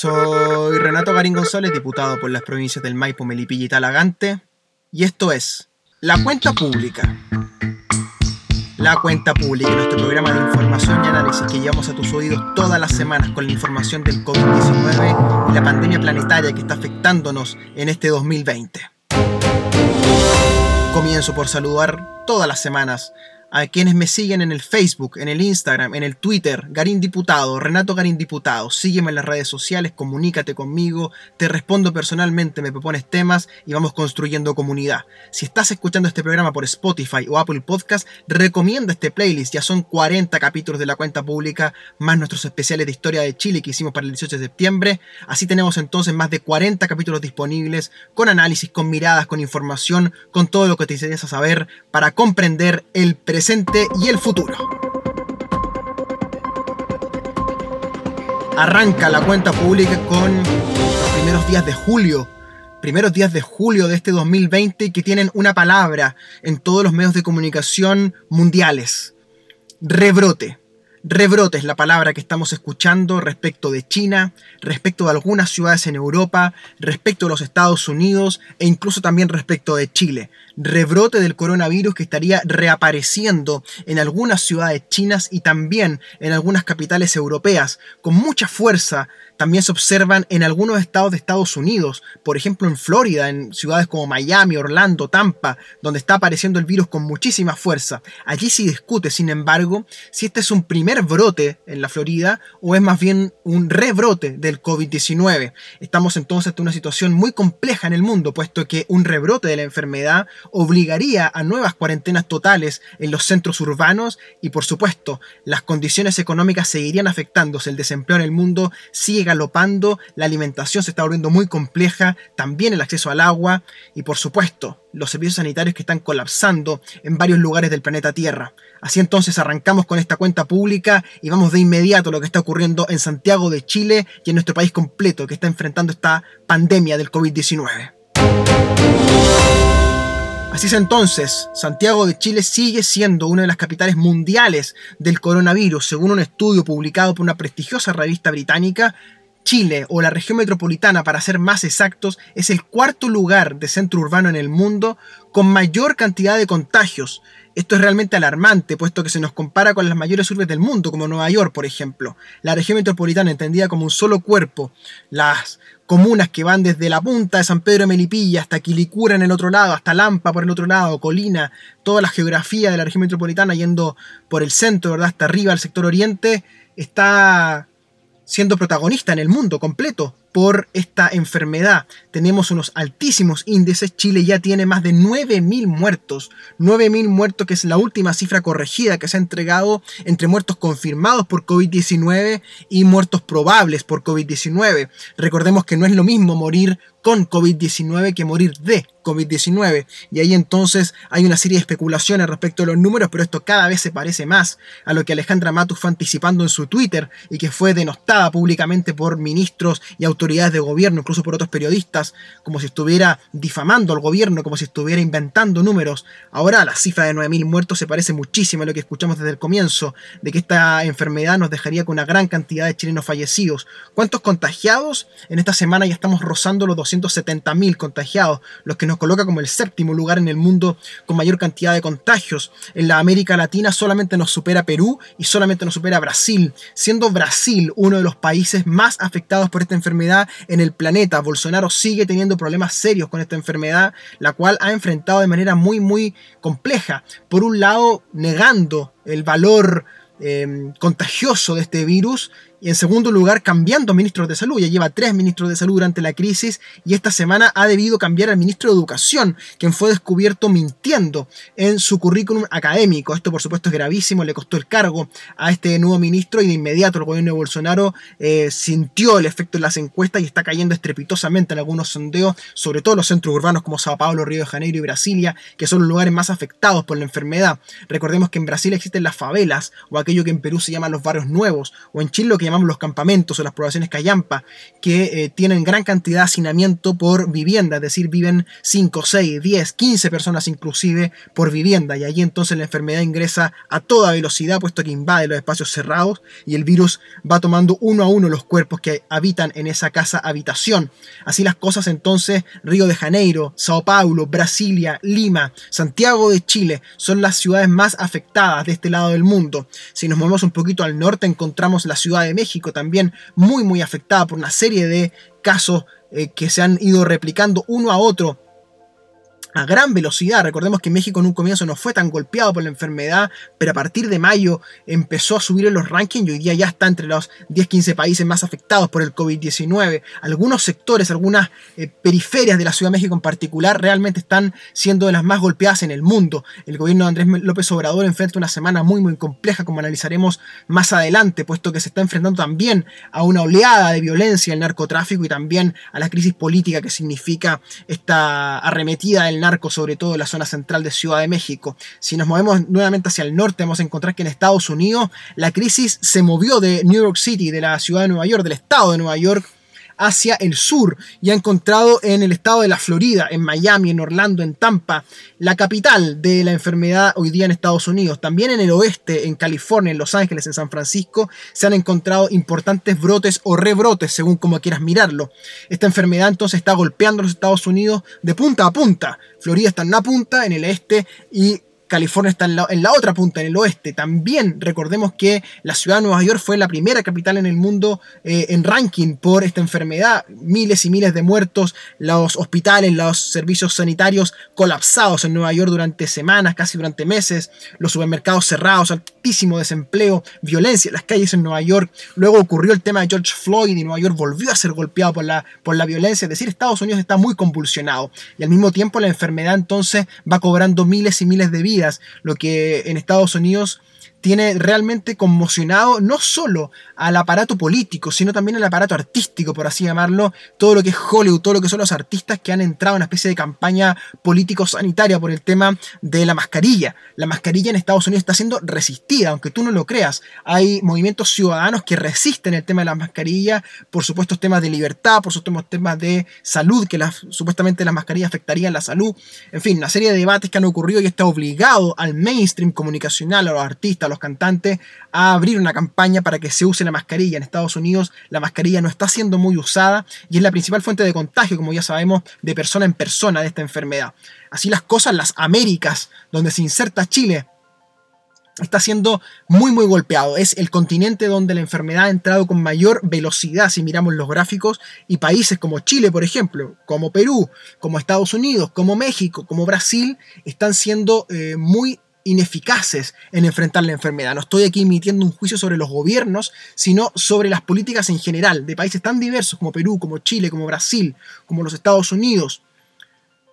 Soy Renato Garín González, diputado por las provincias del Maipo, Melipilla y Talagante, y esto es La Cuenta Pública. La Cuenta Pública, nuestro programa de información y análisis que llevamos a tus oídos todas las semanas con la información del COVID-19 y la pandemia planetaria que está afectándonos en este 2020. Comienzo por saludar todas las semanas a quienes me siguen en el Facebook, en el Instagram, en el Twitter, Garín Diputado, Renato Garín Diputado, sígueme en las redes sociales, comunícate conmigo, te respondo personalmente, me propones temas y vamos construyendo comunidad. Si estás escuchando este programa por Spotify o Apple Podcast, recomienda este playlist, ya son 40 capítulos de la cuenta pública, más nuestros especiales de historia de Chile que hicimos para el 18 de septiembre, así tenemos entonces más de 40 capítulos disponibles, con análisis, con miradas, con información, con todo lo que te interesa saber para comprender el presente presente y el futuro. Arranca la cuenta pública con los primeros días de julio, primeros días de julio de este 2020 que tienen una palabra en todos los medios de comunicación mundiales. Rebrote. Rebrote es la palabra que estamos escuchando respecto de China, respecto de algunas ciudades en Europa, respecto de los Estados Unidos e incluso también respecto de Chile rebrote del coronavirus que estaría reapareciendo en algunas ciudades chinas y también en algunas capitales europeas con mucha fuerza. También se observan en algunos estados de Estados Unidos, por ejemplo en Florida, en ciudades como Miami, Orlando, Tampa, donde está apareciendo el virus con muchísima fuerza. Allí se discute, sin embargo, si este es un primer brote en la Florida o es más bien un rebrote del COVID-19. Estamos entonces ante una situación muy compleja en el mundo, puesto que un rebrote de la enfermedad obligaría a nuevas cuarentenas totales en los centros urbanos y por supuesto las condiciones económicas seguirían afectándose, el desempleo en el mundo sigue galopando, la alimentación se está volviendo muy compleja, también el acceso al agua y por supuesto los servicios sanitarios que están colapsando en varios lugares del planeta Tierra. Así entonces arrancamos con esta cuenta pública y vamos de inmediato a lo que está ocurriendo en Santiago de Chile y en nuestro país completo que está enfrentando esta pandemia del COVID-19. Así es entonces, Santiago de Chile sigue siendo una de las capitales mundiales del coronavirus, según un estudio publicado por una prestigiosa revista británica. Chile, o la región metropolitana para ser más exactos, es el cuarto lugar de centro urbano en el mundo con mayor cantidad de contagios. Esto es realmente alarmante, puesto que se nos compara con las mayores urbes del mundo, como Nueva York, por ejemplo. La región metropolitana, entendida como un solo cuerpo, las comunas que van desde la punta de San Pedro de Melipilla hasta Quilicura en el otro lado, hasta Lampa por el otro lado, Colina, toda la geografía de la región metropolitana yendo por el centro, ¿verdad? Hasta arriba al sector oriente, está siendo protagonista en el mundo completo por esta enfermedad. Tenemos unos altísimos índices. Chile ya tiene más de 9.000 muertos. 9.000 muertos que es la última cifra corregida que se ha entregado entre muertos confirmados por COVID-19 y muertos probables por COVID-19. Recordemos que no es lo mismo morir con COVID-19 que morir de COVID-19. Y ahí entonces hay una serie de especulaciones respecto a los números, pero esto cada vez se parece más a lo que Alejandra Matus fue anticipando en su Twitter y que fue denostada públicamente por ministros y autoridades de gobierno, incluso por otros periodistas, como si estuviera difamando al gobierno, como si estuviera inventando números. Ahora la cifra de 9.000 muertos se parece muchísimo a lo que escuchamos desde el comienzo, de que esta enfermedad nos dejaría con una gran cantidad de chilenos fallecidos. ¿Cuántos contagiados? En esta semana ya estamos rozando los 270.000 contagiados, los que nos coloca como el séptimo lugar en el mundo con mayor cantidad de contagios. En la América Latina solamente nos supera Perú y solamente nos supera Brasil, siendo Brasil uno de los países más afectados por esta enfermedad en el planeta. Bolsonaro sigue teniendo problemas serios con esta enfermedad, la cual ha enfrentado de manera muy, muy compleja. Por un lado, negando el valor eh, contagioso de este virus y en segundo lugar, cambiando ministros de salud. Ya lleva tres ministros de salud durante la crisis y esta semana ha debido cambiar al ministro de Educación, quien fue descubierto mintiendo en su currículum académico. Esto, por supuesto, es gravísimo, le costó el cargo a este nuevo ministro y de inmediato el gobierno de Bolsonaro eh, sintió el efecto en las encuestas y está cayendo estrepitosamente en algunos sondeos, sobre todo los centros urbanos como Sao Paulo, Río de Janeiro y Brasilia, que son los lugares más afectados por la enfermedad. Recordemos que en Brasil existen las favelas o aquello que en Perú se llaman los barrios nuevos, o en Chile lo que llamamos los campamentos o las poblaciones callampa, que eh, tienen gran cantidad de hacinamiento por vivienda, es decir, viven 5, 6, 10, 15 personas inclusive por vivienda, y allí entonces la enfermedad ingresa a toda velocidad, puesto que invade los espacios cerrados y el virus va tomando uno a uno los cuerpos que habitan en esa casa habitación. Así las cosas entonces, Río de Janeiro, Sao Paulo, Brasilia, Lima, Santiago de Chile son las ciudades más afectadas de este lado del mundo. Si nos movemos un poquito al norte encontramos la Ciudad de México también muy muy afectada por una serie de casos eh, que se han ido replicando uno a otro a gran velocidad. Recordemos que México en un comienzo no fue tan golpeado por la enfermedad, pero a partir de mayo empezó a subir en los rankings y hoy día ya está entre los 10-15 países más afectados por el COVID-19. Algunos sectores, algunas eh, periferias de la Ciudad de México en particular, realmente están siendo de las más golpeadas en el mundo. El gobierno de Andrés López Obrador enfrenta una semana muy muy compleja, como analizaremos más adelante, puesto que se está enfrentando también a una oleada de violencia, el narcotráfico y también a la crisis política que significa esta arremetida del sobre todo en la zona central de Ciudad de México. Si nos movemos nuevamente hacia el norte, vamos a encontrar que en Estados Unidos la crisis se movió de New York City, de la ciudad de Nueva York, del estado de Nueva York, hacia el sur y ha encontrado en el estado de la Florida, en Miami, en Orlando, en Tampa, la capital de la enfermedad hoy día en Estados Unidos. También en el oeste, en California, en Los Ángeles, en San Francisco, se han encontrado importantes brotes o rebrotes, según como quieras mirarlo. Esta enfermedad entonces está golpeando los Estados Unidos de punta a punta. Florida está en una punta, en el este, y California está en la, otra punta, en el oeste. También recordemos que la ciudad de Nueva York fue la primera capital en el mundo eh, en ranking por esta enfermedad. Miles y miles de muertos, los hospitales, los servicios sanitarios colapsados en Nueva York durante semanas, casi durante meses, los supermercados cerrados, altísimo desempleo, violencia en las calles en Nueva York. Luego ocurrió el tema de George Floyd y Nueva York volvió a ser golpeado por la, por la violencia. Es decir, Estados Unidos está muy convulsionado y al mismo tiempo la enfermedad entonces va cobrando miles y miles de vidas lo que en Estados Unidos tiene realmente conmocionado no solo al aparato político, sino también al aparato artístico, por así llamarlo, todo lo que es Hollywood, todo lo que son los artistas que han entrado en una especie de campaña político-sanitaria por el tema de la mascarilla. La mascarilla en Estados Unidos está siendo resistida, aunque tú no lo creas. Hay movimientos ciudadanos que resisten el tema de la mascarilla, por supuesto temas de libertad, por supuesto temas de salud, que supuestamente las mascarillas afectarían la salud. En fin, una serie de debates que han ocurrido y está obligado al mainstream comunicacional, a los artistas, a los cantantes, a abrir una campaña para que se use la mascarilla. En Estados Unidos la mascarilla no está siendo muy usada y es la principal fuente de contagio, como ya sabemos, de persona en persona de esta enfermedad. Así las cosas, las Américas, donde se inserta Chile, está siendo muy muy golpeado. Es el continente donde la enfermedad ha entrado con mayor velocidad si miramos los gráficos y países como Chile, por ejemplo, como Perú, como Estados Unidos, como México, como Brasil, están siendo eh, muy ineficaces en enfrentar la enfermedad. No estoy aquí emitiendo un juicio sobre los gobiernos, sino sobre las políticas en general de países tan diversos como Perú, como Chile, como Brasil, como los Estados Unidos,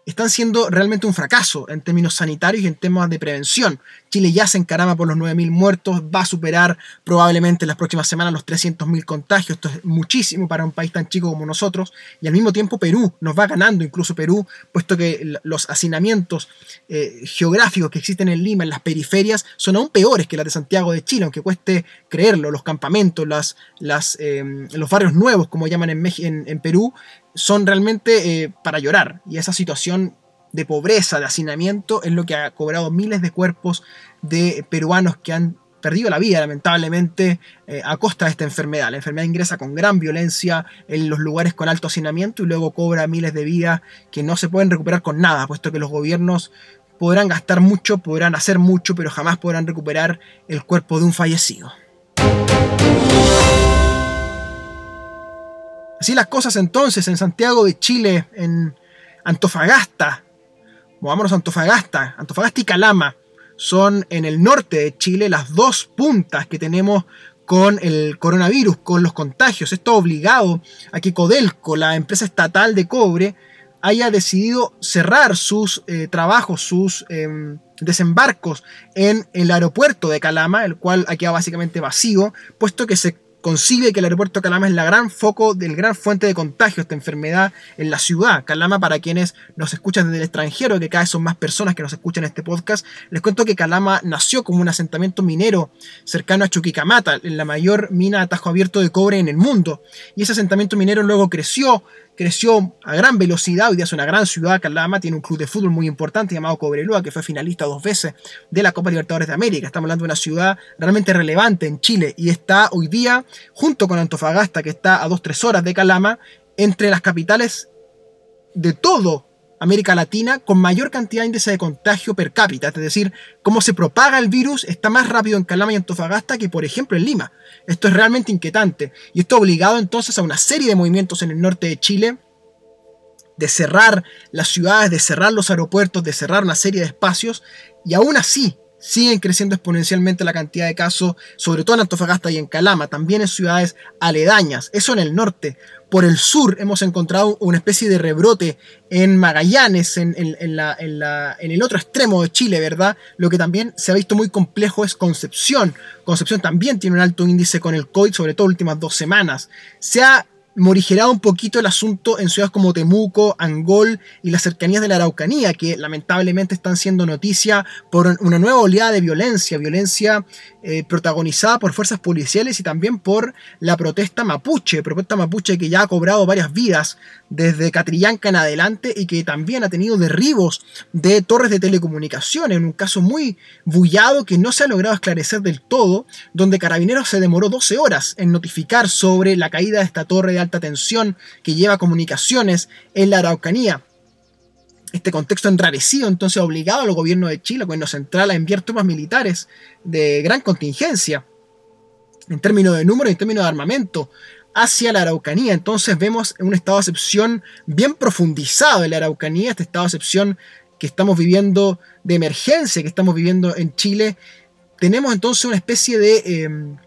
están siendo realmente un fracaso en términos sanitarios y en temas de prevención. Chile ya se encarama por los 9.000 muertos, va a superar probablemente en las próximas semanas los 300.000 contagios. Esto es muchísimo para un país tan chico como nosotros. Y al mismo tiempo Perú nos va ganando, incluso Perú, puesto que los hacinamientos eh, geográficos que existen en Lima, en las periferias, son aún peores que las de Santiago de Chile, aunque cueste creerlo. Los campamentos, las, eh, los barrios nuevos, como llaman en, en, en Perú, son realmente eh, para llorar. Y esa situación de pobreza, de hacinamiento, es lo que ha cobrado miles de cuerpos de peruanos que han perdido la vida, lamentablemente, eh, a costa de esta enfermedad. La enfermedad ingresa con gran violencia en los lugares con alto hacinamiento y luego cobra miles de vidas que no se pueden recuperar con nada, puesto que los gobiernos podrán gastar mucho, podrán hacer mucho, pero jamás podrán recuperar el cuerpo de un fallecido. Así las cosas entonces en Santiago de Chile, en Antofagasta, movámonos a Antofagasta, Antofagasta y Calama, son en el norte de Chile las dos puntas que tenemos con el coronavirus, con los contagios. Esto obligado a que Codelco, la empresa estatal de cobre, haya decidido cerrar sus eh, trabajos, sus em, desembarcos en el aeropuerto de Calama, el cual ha quedado básicamente vacío, puesto que se concibe que el aeropuerto de Calama es la gran foco, del gran fuente de contagio de esta enfermedad en la ciudad. Calama, para quienes nos escuchan desde el extranjero, que cada vez son más personas que nos escuchan este podcast, les cuento que Calama nació como un asentamiento minero cercano a Chuquicamata, en la mayor mina a tajo abierto de cobre en el mundo. Y ese asentamiento minero luego creció creció a gran velocidad, hoy día es una gran ciudad, Calama tiene un club de fútbol muy importante llamado Cobreloa, que fue finalista dos veces de la Copa Libertadores de América. Estamos hablando de una ciudad realmente relevante en Chile y está hoy día, junto con Antofagasta, que está a 2-3 horas de Calama, entre las capitales de todo América Latina con mayor cantidad de índice de contagio per cápita, es decir, cómo se propaga el virus está más rápido en Calama y Antofagasta que, por ejemplo, en Lima. Esto es realmente inquietante y esto ha obligado entonces a una serie de movimientos en el norte de Chile de cerrar las ciudades, de cerrar los aeropuertos, de cerrar una serie de espacios y aún así siguen creciendo exponencialmente la cantidad de casos, sobre todo en Antofagasta y en Calama, también en ciudades aledañas, eso en el norte. Por el sur hemos encontrado una especie de rebrote en Magallanes, en, el otro extremo de Chile, ¿verdad? Lo que también se ha visto muy complejo es Concepción. Concepción también tiene un alto índice con el COVID, sobre todo últimas dos semanas. Se ha morigerado un poquito el asunto en ciudades como Temuco, Angol y las cercanías de la Araucanía, que lamentablemente están siendo noticia por una nueva oleada de violencia, violencia eh, protagonizada por fuerzas policiales y también por la protesta mapuche, protesta mapuche que ya ha cobrado varias vidas desde Catrillanca en adelante y que también ha tenido derribos de torres de telecomunicaciones, en un caso muy bullado que no se ha logrado esclarecer del todo, donde Carabineros se demoró 12 horas en notificar sobre la caída de esta torre de alta tensión que lleva comunicaciones en la Araucanía. Este contexto enrarecido entonces obligado al gobierno de Chile, al gobierno central, a enviar tropas militares de gran contingencia, en términos de número y en términos de armamento, hacia la Araucanía. Entonces vemos un estado de excepción bien profundizado en la Araucanía, este estado de excepción que estamos viviendo de emergencia, que estamos viviendo en Chile. Tenemos entonces una especie de em,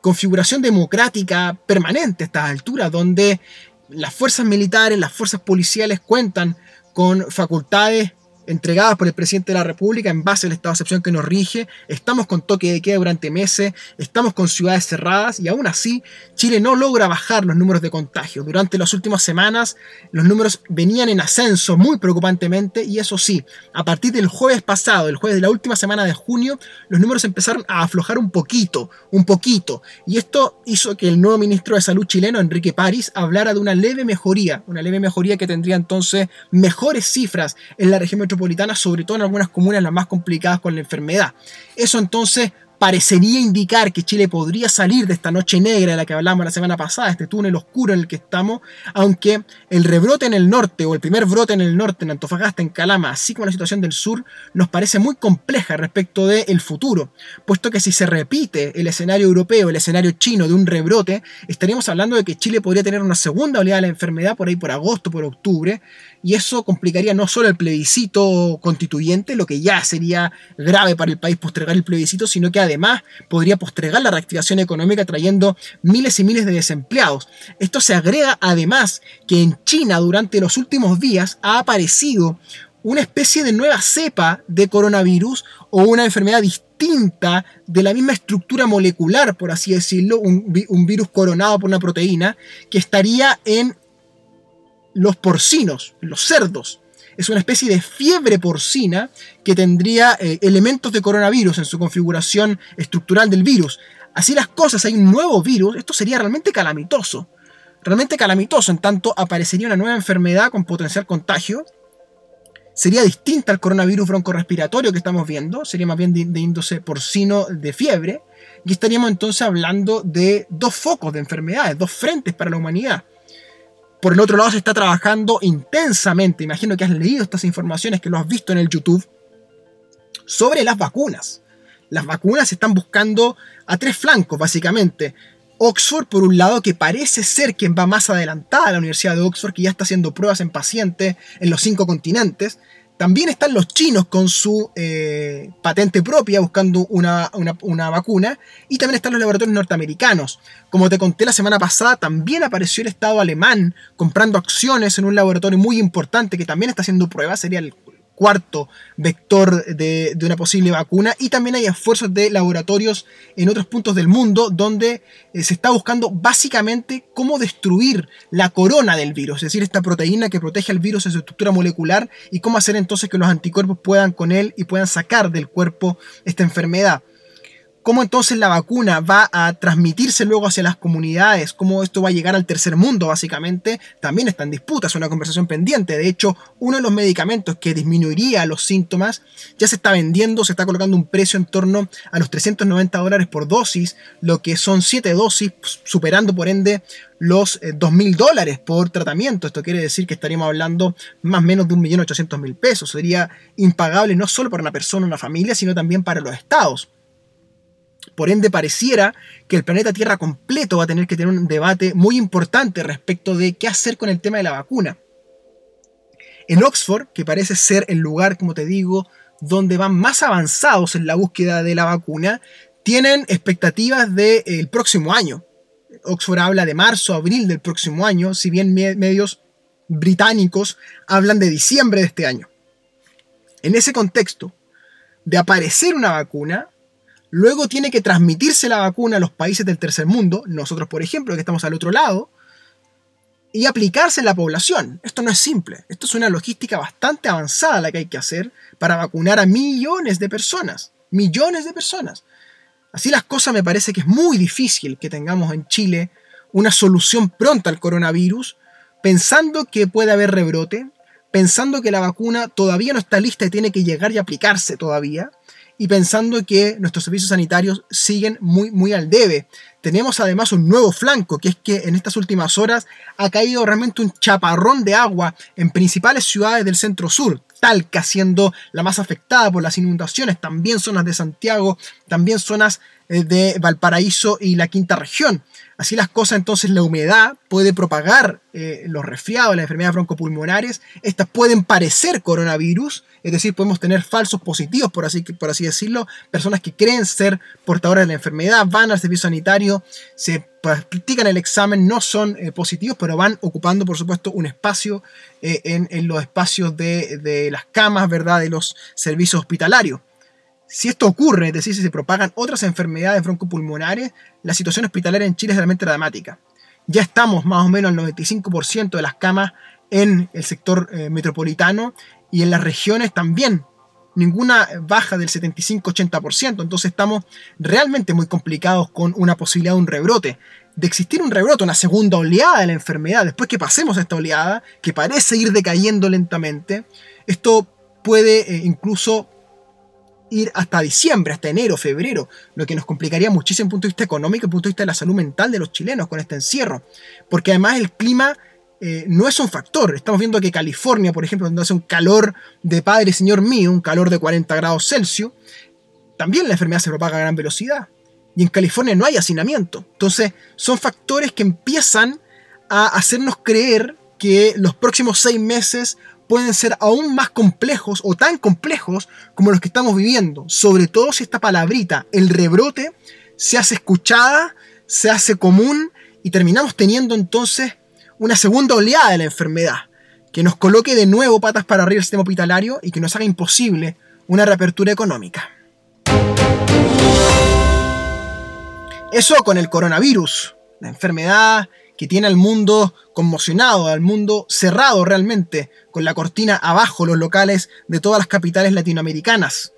configuración democrática permanente a estas alturas, donde las fuerzas militares, las fuerzas policiales cuentan con facultades entregadas por el presidente de la República en base al estado de excepción que nos rige, estamos con toque de queda durante meses, estamos con ciudades cerradas y aún así Chile no logra bajar los números de contagio. Durante las últimas semanas los números venían en ascenso muy preocupantemente y eso sí, a partir del jueves pasado, el jueves de la última semana de junio, los números empezaron a aflojar un poquito, un poquito. Y esto hizo que el nuevo ministro de Salud chileno, Enrique París, hablara de una leve mejoría, una leve mejoría que tendría entonces mejores cifras en la región metropolitana sobre todo en algunas comunas las más complicadas con la enfermedad. Eso entonces parecería indicar que Chile podría salir de esta noche negra de la que hablamos la semana pasada, este túnel oscuro en el que estamos, aunque el rebrote en el norte o el primer brote en el norte, en Antofagasta, en Calama, así como la situación del sur, nos parece muy compleja respecto del futuro, puesto que si se repite el escenario europeo, el escenario chino de un rebrote, estaríamos hablando de que Chile podría tener una segunda oleada de la enfermedad por ahí por agosto, por octubre, y eso complicaría no solo el plebiscito constituyente, lo que ya sería grave para el país postergar el plebiscito, sino que además podría postergar la reactivación económica trayendo miles y miles de desempleados. Esto se agrega además que en China durante los últimos días ha aparecido una especie de nueva cepa de coronavirus o una enfermedad distinta de la misma estructura molecular, por así decirlo, un, un virus coronado por una proteína, que estaría en los porcinos, los cerdos es una especie de fiebre porcina que tendría eh, elementos de coronavirus en su configuración estructural del virus. Así las cosas, hay un nuevo virus, esto sería realmente calamitoso. Realmente calamitoso, en tanto aparecería una nueva enfermedad con potencial contagio. Sería distinta al coronavirus broncorrespiratorio que estamos viendo, sería más bien de, de índice porcino de fiebre. Y estaríamos entonces hablando de dos focos de enfermedades, dos frentes para la humanidad. Por el otro lado se está trabajando intensamente, imagino que has leído estas informaciones, que lo has visto en el YouTube, sobre las vacunas. Las vacunas se están buscando a tres flancos, básicamente. Oxford, por un lado, que parece ser quien va más adelantada a la Universidad de Oxford, que ya está haciendo pruebas en pacientes en los cinco continentes. También están los chinos con su eh, patente propia buscando una, vacuna. Y también están los laboratorios norteamericanos. Como te conté la semana pasada, también apareció el Estado alemán comprando acciones en un laboratorio muy importante que también está haciendo pruebas. Sería el cuarto vector de, una posible vacuna. Y también hay esfuerzos de laboratorios en otros puntos del mundo donde eh, se está buscando básicamente cómo destruir la corona del virus, es decir, esta proteína que protege al virus en su estructura molecular y cómo hacer entonces que los anticuerpos puedan con él y puedan sacar del cuerpo esta enfermedad cómo entonces la vacuna va a transmitirse luego hacia las comunidades, cómo esto va a llegar al tercer mundo básicamente, también está en disputa, es una conversación pendiente. De hecho, uno de los medicamentos que disminuiría los síntomas ya se está vendiendo, se está colocando un precio en torno a los 390 dólares por dosis, lo que son 7 dosis, superando por ende los 2.000 eh, dólares por tratamiento. Esto quiere decir que estaríamos hablando más o menos de 1.800.000 pesos. Sería impagable no solo para una persona, una familia, sino también para los estados. Por ende, pareciera que el planeta Tierra completo va a tener que tener un debate muy importante respecto de qué hacer con el tema de la vacuna. En Oxford, que parece ser el lugar, como te digo, donde van más avanzados en la búsqueda de la vacuna, tienen expectativas del próximo año. Oxford habla de marzo, abril del próximo año, si bien medios británicos hablan de diciembre de este año. En ese contexto, de aparecer una vacuna, Luego tiene que transmitirse la vacuna a los países del tercer mundo, nosotros por ejemplo, que estamos al otro lado, y aplicarse en la población. Esto no es simple, esto es una logística bastante avanzada la que hay que hacer para vacunar a millones de personas, millones de personas. Así las cosas me parece que es muy difícil que tengamos en Chile una solución pronta al coronavirus, pensando que puede haber rebrote, pensando que la vacuna todavía no está lista y tiene que llegar y aplicarse todavía, y pensando que nuestros servicios sanitarios siguen muy, muy al debe. Tenemos además un nuevo flanco, que es que en estas últimas horas ha caído realmente un chaparrón de agua en principales ciudades del centro sur, Talca siendo la más afectada por las inundaciones, también zonas de Santiago, también zonas eh, de Valparaíso y la quinta región. Así las cosas, entonces la humedad puede propagar eh, los resfriados, las enfermedades broncopulmonares. Estas pueden parecer coronavirus, es decir, podemos tener falsos positivos, por así, por así decirlo, personas que creen ser portadoras de la enfermedad, van al servicio sanitario, se practican el examen, no son eh, positivos, pero van ocupando, por supuesto, un espacio eh, en, los espacios de, de las camas, ¿verdad?, de los servicios hospitalarios. Si esto ocurre, es decir, si se propagan otras enfermedades broncopulmonares, la situación hospitalaria en Chile es realmente dramática. Ya estamos más o menos al 95% de las camas en el sector eh, metropolitano y en las regiones también. Ninguna baja del 75-80%. Entonces estamos realmente muy complicados con una posibilidad de un rebrote. De existir un rebrote, una segunda oleada de la enfermedad, después que pasemos esta oleada, que parece ir decayendo lentamente, esto puede eh, incluso ir hasta diciembre, hasta enero, febrero, lo que nos complicaría muchísimo desde el punto de vista económico, desde el punto de vista de la salud mental de los chilenos con este encierro. Porque además el clima eh, no es un factor. Estamos viendo que California, por ejemplo, donde hace un calor de padre señor mío, un calor de 40 grados Celsius, también la enfermedad se propaga a gran velocidad. Y en California no hay hacinamiento. Entonces, son factores que empiezan a hacernos creer que los próximos seis meses pueden ser aún más complejos o tan complejos como los que estamos viviendo. Sobre todo si esta palabrita, el rebrote, se hace escuchada, se hace común y terminamos teniendo entonces una segunda oleada de la enfermedad que nos coloque de nuevo patas para arriba el sistema hospitalario y que nos haga imposible una reapertura económica. Eso con el coronavirus, la enfermedad que tiene al mundo conmocionado, al mundo cerrado realmente, con la cortina abajo los locales de todas las capitales latinoamericanas.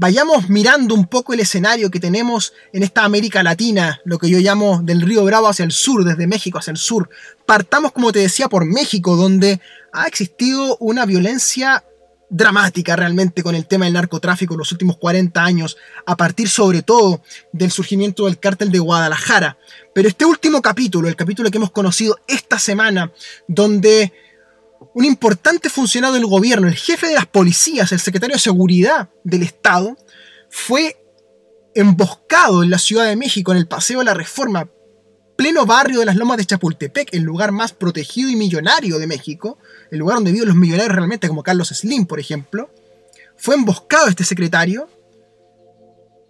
Vayamos mirando un poco el escenario que tenemos en esta América Latina, lo que yo llamo del río Bravo hacia el sur, desde México hacia el sur. Partamos, como te decía, por México, donde ha existido una violencia dramática realmente con el tema del narcotráfico en los últimos 40 años, a partir sobre todo del surgimiento del cártel de Guadalajara. Pero este último capítulo, el capítulo que hemos conocido esta semana, donde un importante funcionario del gobierno, el jefe de las policías, el secretario de Seguridad del Estado, fue emboscado en la Ciudad de México, en el Paseo de la Reforma, pleno barrio de las Lomas de Chapultepec, el lugar más protegido y millonario de México, el lugar donde viven los millonarios realmente, como Carlos Slim, por ejemplo, fue emboscado este secretario.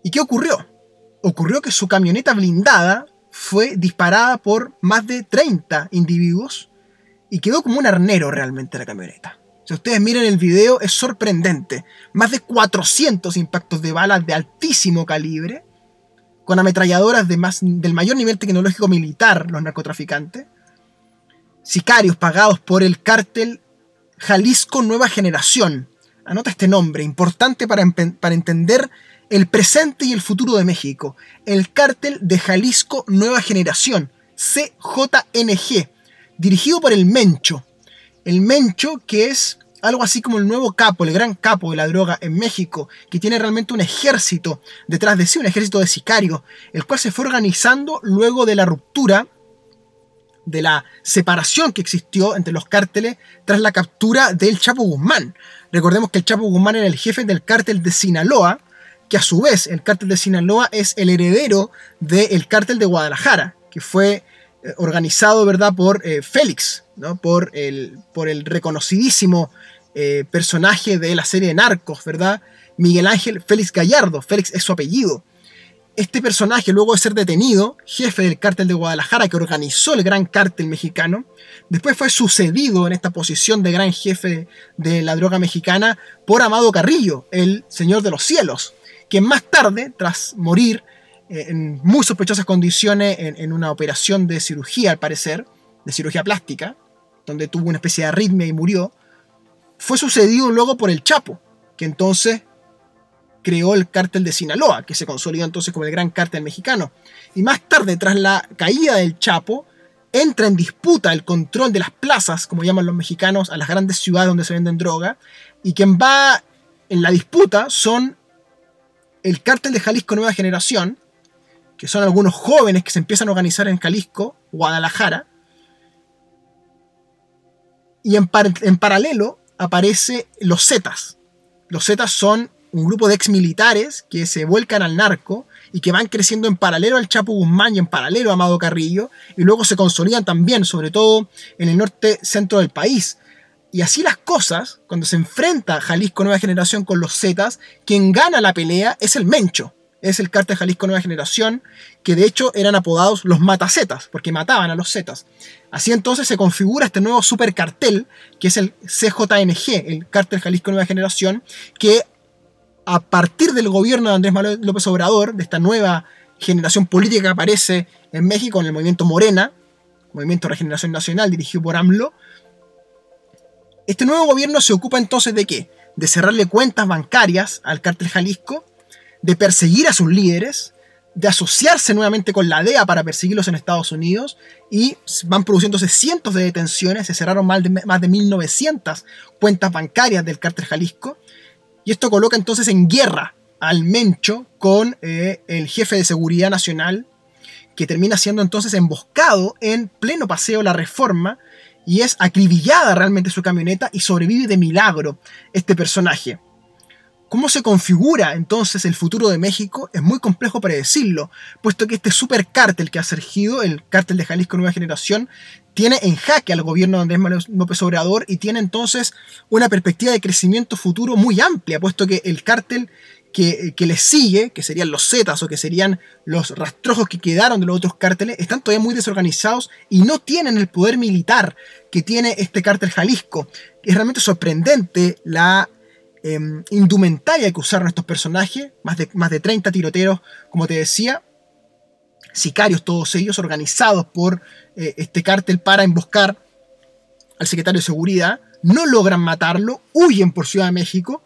¿Y qué ocurrió? Ocurrió que su camioneta blindada fue disparada por más de 30 individuos y quedó como un arnero realmente la camioneta. Si ustedes miran el video, es sorprendente. Más de 400 impactos de balas de altísimo calibre, con ametralladoras de más, del mayor nivel tecnológico militar, los narcotraficantes. Sicarios pagados por el cártel Jalisco Nueva Generación. Anota este nombre, importante para, para entender el presente y el futuro de México. El cártel de Jalisco Nueva Generación, CJNG, dirigido por el Mencho. El Mencho, que es algo así como el nuevo capo, el gran capo de la droga en México, que tiene realmente un ejército detrás de sí, un ejército de sicarios, el cual se fue organizando luego de la ruptura, de la separación que existió entre los cárteles tras la captura del Chapo Guzmán. Recordemos que el Chapo Guzmán era el jefe del cártel de Sinaloa, que a su vez el cártel de Sinaloa es el heredero del cártel de Guadalajara, que fue organizado ¿verdad? por eh, Félix, ¿no? por, el, por el reconocidísimo eh, personaje de la serie de Narcos, ¿verdad? Miguel Ángel Félix Gallardo, Félix es su apellido. Este personaje, luego de ser detenido, jefe del cártel de Guadalajara que organizó el gran cártel mexicano, después fue sucedido en esta posición de gran jefe de la droga mexicana por Amado Carrillo, el Señor de los Cielos, que más tarde, tras morir en muy sospechosas condiciones en, una operación de cirugía, al parecer, de cirugía plástica, donde tuvo una especie de arritmia y murió, fue sucedido luego por el Chapo, que entonces creó el cártel de Sinaloa, que se consolidó entonces como el gran cártel mexicano. Y más tarde, tras la caída del Chapo, entra en disputa el control de las plazas, como llaman los mexicanos, a las grandes ciudades donde se venden droga, y quien va en la disputa son el cártel de Jalisco Nueva Generación, que son algunos jóvenes que se empiezan a organizar en Jalisco, Guadalajara, y en, paralelo aparece los Zetas. Los Zetas son un grupo de ex militares que se vuelcan al narco y que van creciendo en paralelo al Chapo Guzmán y en paralelo a Amado Carrillo, y luego se consolidan también, sobre todo en el norte centro del país. Y así las cosas, cuando se enfrenta Jalisco Nueva Generación con los Zetas, quien gana la pelea es el Mencho. Es el cártel Jalisco Nueva Generación, que de hecho eran apodados los Matacetas, porque mataban a los Zetas. Así entonces se configura este nuevo supercartel, que es el CJNG, el cártel Jalisco Nueva Generación, que a partir del gobierno de Andrés Manuel López Obrador, de esta nueva generación política que aparece en México en el movimiento Morena, Movimiento de Regeneración Nacional dirigido por AMLO, este nuevo gobierno se ocupa entonces de qué? De cerrarle cuentas bancarias al cártel Jalisco, de perseguir a sus líderes, de asociarse nuevamente con la DEA para perseguirlos en Estados Unidos y van produciéndose cientos de detenciones, se cerraron más de, más de 1900 cuentas bancarias del cártel Jalisco y esto coloca entonces en guerra al Mencho con eh, el jefe de seguridad nacional que termina siendo entonces emboscado en pleno paseo La Reforma y es acribillada realmente su camioneta y sobrevive de milagro este personaje. ¿Cómo se configura entonces el futuro de México? Es muy complejo predecirlo, puesto que este supercártel que ha surgido, el cártel de Jalisco Nueva Generación, tiene en jaque al gobierno de Andrés Manuel López Obrador y tiene entonces una perspectiva de crecimiento futuro muy amplia, puesto que el cártel que, que les sigue, que serían los Zetas o que serían los rastrojos que quedaron de los otros cárteles, están todavía muy desorganizados y no tienen el poder militar que tiene este cártel Jalisco. Es realmente sorprendente la em, indumentaria que usaron estos personajes, más de, más de 30 tiroteros, como te decía, sicarios todos ellos, organizados por eh, este cártel para emboscar al secretario de Seguridad, no logran matarlo, huyen por Ciudad de México,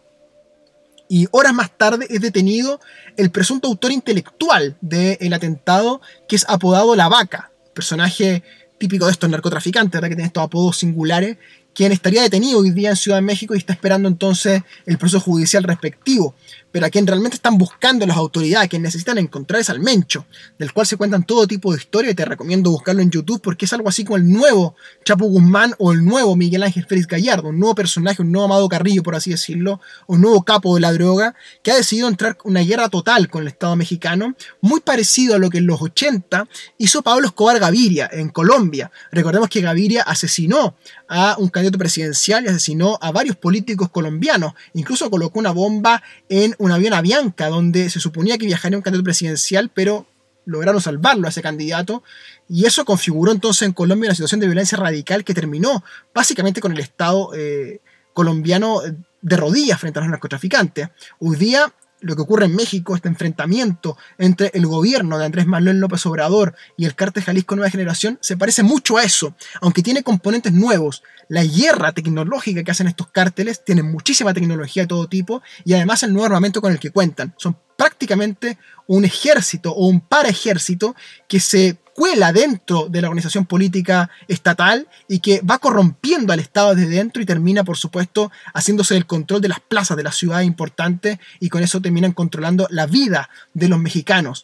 y horas más tarde es detenido el presunto autor intelectual del atentado, que es apodado La Vaca, personaje típico de estos narcotraficantes, ¿verdad? que tiene estos apodos singulares, quien estaría detenido hoy día en Ciudad de México y está esperando entonces el proceso judicial respectivo pero a quien realmente están buscando las autoridades, quien necesitan encontrar es al Mencho, del cual se cuentan todo tipo de historias y te recomiendo buscarlo en YouTube porque es algo así como el nuevo Chapo Guzmán o el nuevo Miguel Ángel Félix Gallardo, un nuevo personaje, un nuevo Amado Carrillo, por así decirlo, un nuevo capo de la droga, que ha decidido entrar en una guerra total con el Estado mexicano, muy parecido a lo que en los 80 hizo Pablo Escobar Gaviria en Colombia. Recordemos que Gaviria asesinó a un candidato presidencial y asesinó a varios políticos colombianos, incluso colocó una bomba en un avión a donde se suponía que viajaría un candidato presidencial, pero lograron salvarlo a ese candidato. Y eso configuró entonces en Colombia una situación de violencia radical que terminó básicamente con el Estado eh, colombiano de rodillas frente a los narcotraficantes. Hoy día lo que ocurre en México, este enfrentamiento entre el gobierno de Andrés Manuel López Obrador y el cártel Jalisco Nueva Generación, se parece mucho a eso, aunque tiene componentes nuevos. La guerra tecnológica que hacen estos cárteles tiene muchísima tecnología de todo tipo y además el nuevo armamento con el que cuentan. Son prácticamente un ejército o un paraejército que se cuela dentro de la organización política estatal y que va corrompiendo al Estado desde dentro y termina, por supuesto, haciéndose el control de las plazas de las ciudades importantes y con eso terminan controlando la vida de los mexicanos.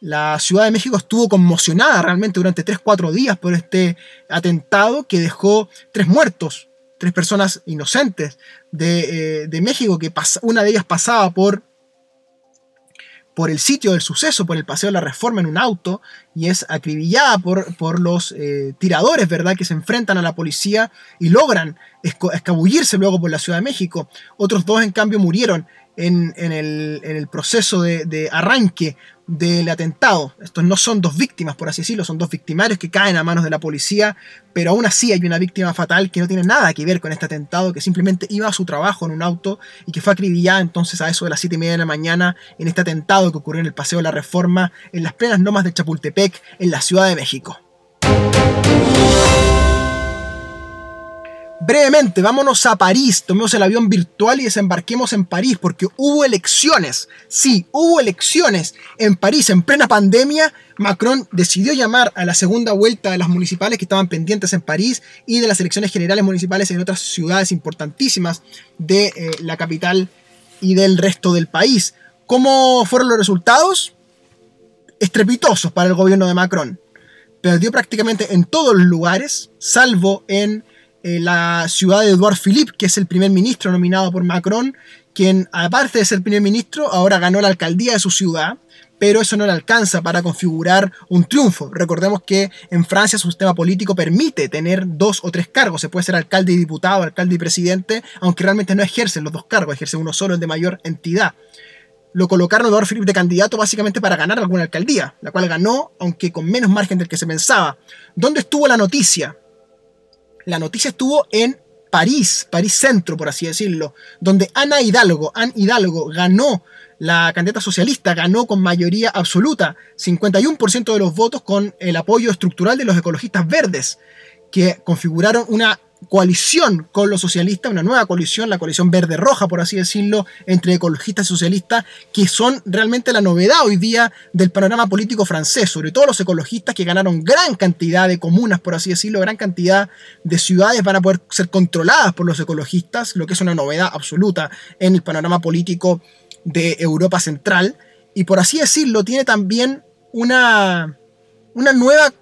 La Ciudad de México estuvo conmocionada realmente durante 3-4 días por este atentado que dejó tres muertos, tres personas inocentes de, eh, México, que una de ellas pasaba por por el sitio del suceso, por el paseo de la reforma en un auto, y es acribillada por, por los eh, tiradores, ¿verdad?, que se enfrentan a la policía y logran escabullirse luego por la Ciudad de México. Otros dos, en cambio, murieron en, el, proceso de, arranque del atentado. Estos no son dos víctimas, por así decirlo, son dos victimarios que caen a manos de la policía, pero aún así hay una víctima fatal que no tiene nada que ver con este atentado, que simplemente iba a su trabajo en un auto y que fue acribillada entonces a eso de las 7 y media de la mañana en este atentado que ocurrió en el Paseo de la Reforma, en las plenas nomas de Chapultepec, en la Ciudad de México. Brevemente, vámonos a París, tomemos el avión virtual y desembarquemos en París, porque hubo elecciones. Sí, hubo elecciones en París en plena pandemia. Macron decidió llamar a la segunda vuelta de las municipales que estaban pendientes en París y de las elecciones generales municipales en otras ciudades importantísimas de eh, la capital y del resto del país. ¿Cómo fueron los resultados? Estrepitosos para el gobierno de Macron. Perdió prácticamente en todos los lugares, salvo en eh, la ciudad de Edouard Philippe, que es el primer ministro nominado por Macron, quien aparte de ser primer ministro, ahora ganó la alcaldía de su ciudad, pero eso no le alcanza para configurar un triunfo. Recordemos que en Francia su sistema político permite tener dos o tres cargos, se puede ser alcalde y diputado, alcalde y presidente, aunque realmente no ejercen los dos cargos, ejerce uno solo, el de mayor entidad. Lo colocaron Edouard Philippe de candidato básicamente para ganar alguna alcaldía, la cual ganó, aunque con menos margen del que se pensaba. ¿Dónde estuvo la noticia? La noticia estuvo en París, París Centro, por así decirlo, donde Ana Hidalgo, Anne Hidalgo ganó la candidata socialista, ganó con mayoría absoluta, 51% de los votos con el apoyo estructural de los ecologistas verdes, que configuraron una coalición con los socialistas, una nueva coalición, la coalición verde-roja, por así decirlo, entre ecologistas y socialistas, que son realmente la novedad hoy día del panorama político francés, sobre todo los ecologistas que ganaron gran cantidad de comunas, por así decirlo, gran cantidad de ciudades van a poder ser controladas por los ecologistas, lo que es una novedad absoluta en el panorama político de Europa Central, y por así decirlo, tiene también una, una nueva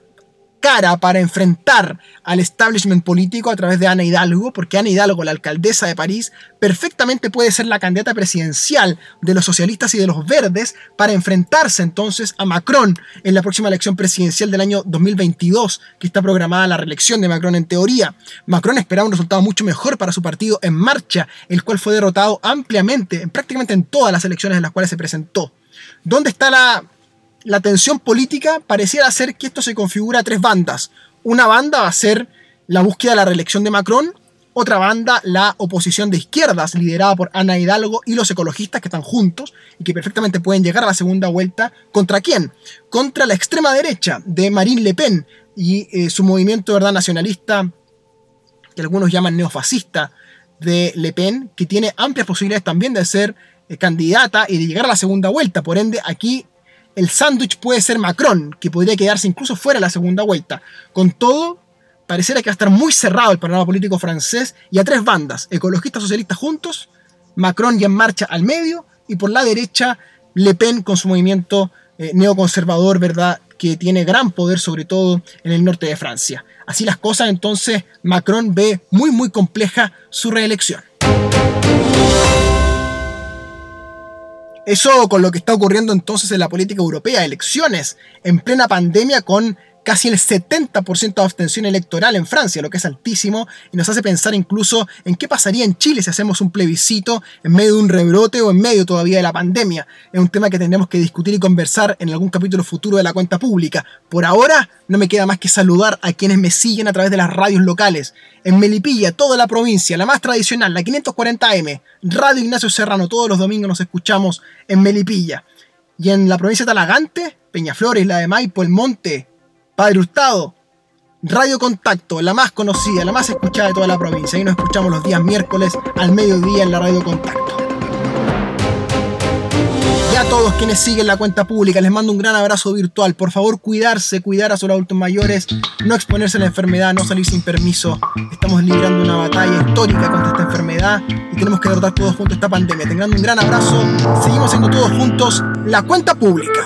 cara para enfrentar al establishment político a través de Ana Hidalgo, porque Ana Hidalgo, la alcaldesa de París, perfectamente puede ser la candidata presidencial de los socialistas y de los verdes para enfrentarse entonces a Macron en la próxima elección presidencial del año 2022, que está programada la reelección de Macron en teoría. Macron esperaba un resultado mucho mejor para su partido en marcha, el cual fue derrotado ampliamente, prácticamente en todas las elecciones en las cuales se presentó. ¿Dónde está la la tensión política pareciera ser que esto se configura a tres bandas. Una banda va a ser la búsqueda de la reelección de Macron, otra banda la oposición de izquierdas liderada por Ana Hidalgo y los ecologistas que están juntos y que perfectamente pueden llegar a la segunda vuelta. ¿Contra quién? Contra la extrema derecha de Marine Le Pen y eh, su movimiento verdad nacionalista, que algunos llaman neofascista, de Le Pen, que tiene amplias posibilidades también de ser eh, candidata y de llegar a la segunda vuelta. Por ende, aquí el sándwich puede ser Macron, que podría quedarse incluso fuera de la segunda vuelta. Con todo, pareciera que va a estar muy cerrado el panorama político francés y a tres bandas, ecologistas socialistas juntos, Macron ya en marcha al medio y por la derecha Le Pen con su movimiento eh, neoconservador, ¿verdad? Que tiene gran poder sobre todo en el norte de Francia. Así las cosas, entonces Macron ve muy muy compleja su reelección. Eso con lo que está ocurriendo entonces en la política europea, elecciones en plena pandemia con casi el 70% de abstención electoral en Francia, lo que es altísimo, y nos hace pensar incluso en qué pasaría en Chile si hacemos un plebiscito en medio de un rebrote o en medio todavía de la pandemia. Es un tema que tendremos que discutir y conversar en algún capítulo futuro de la cuenta pública. Por ahora, no me queda más que saludar a quienes me siguen a través de las radios locales. En Melipilla, toda la provincia, la más tradicional, la 540M, Radio Ignacio Serrano, todos los domingos nos escuchamos en Melipilla. Y en la provincia de Talagante, Peñaflores, la de Maipo, El Monte, Padre Hurtado, Radio Contacto, la más conocida, la más escuchada de toda la provincia. Y nos escuchamos los días miércoles al mediodía en la Radio Contacto. Y a todos quienes siguen la cuenta pública, les mando un gran abrazo virtual. Por favor, cuidarse, cuidar a sus adultos mayores, no exponerse a la enfermedad, no salir sin permiso. Estamos librando una batalla histórica contra esta enfermedad y tenemos que derrotar todos juntos esta pandemia. Tengando un gran abrazo, seguimos siendo todos juntos la cuenta pública.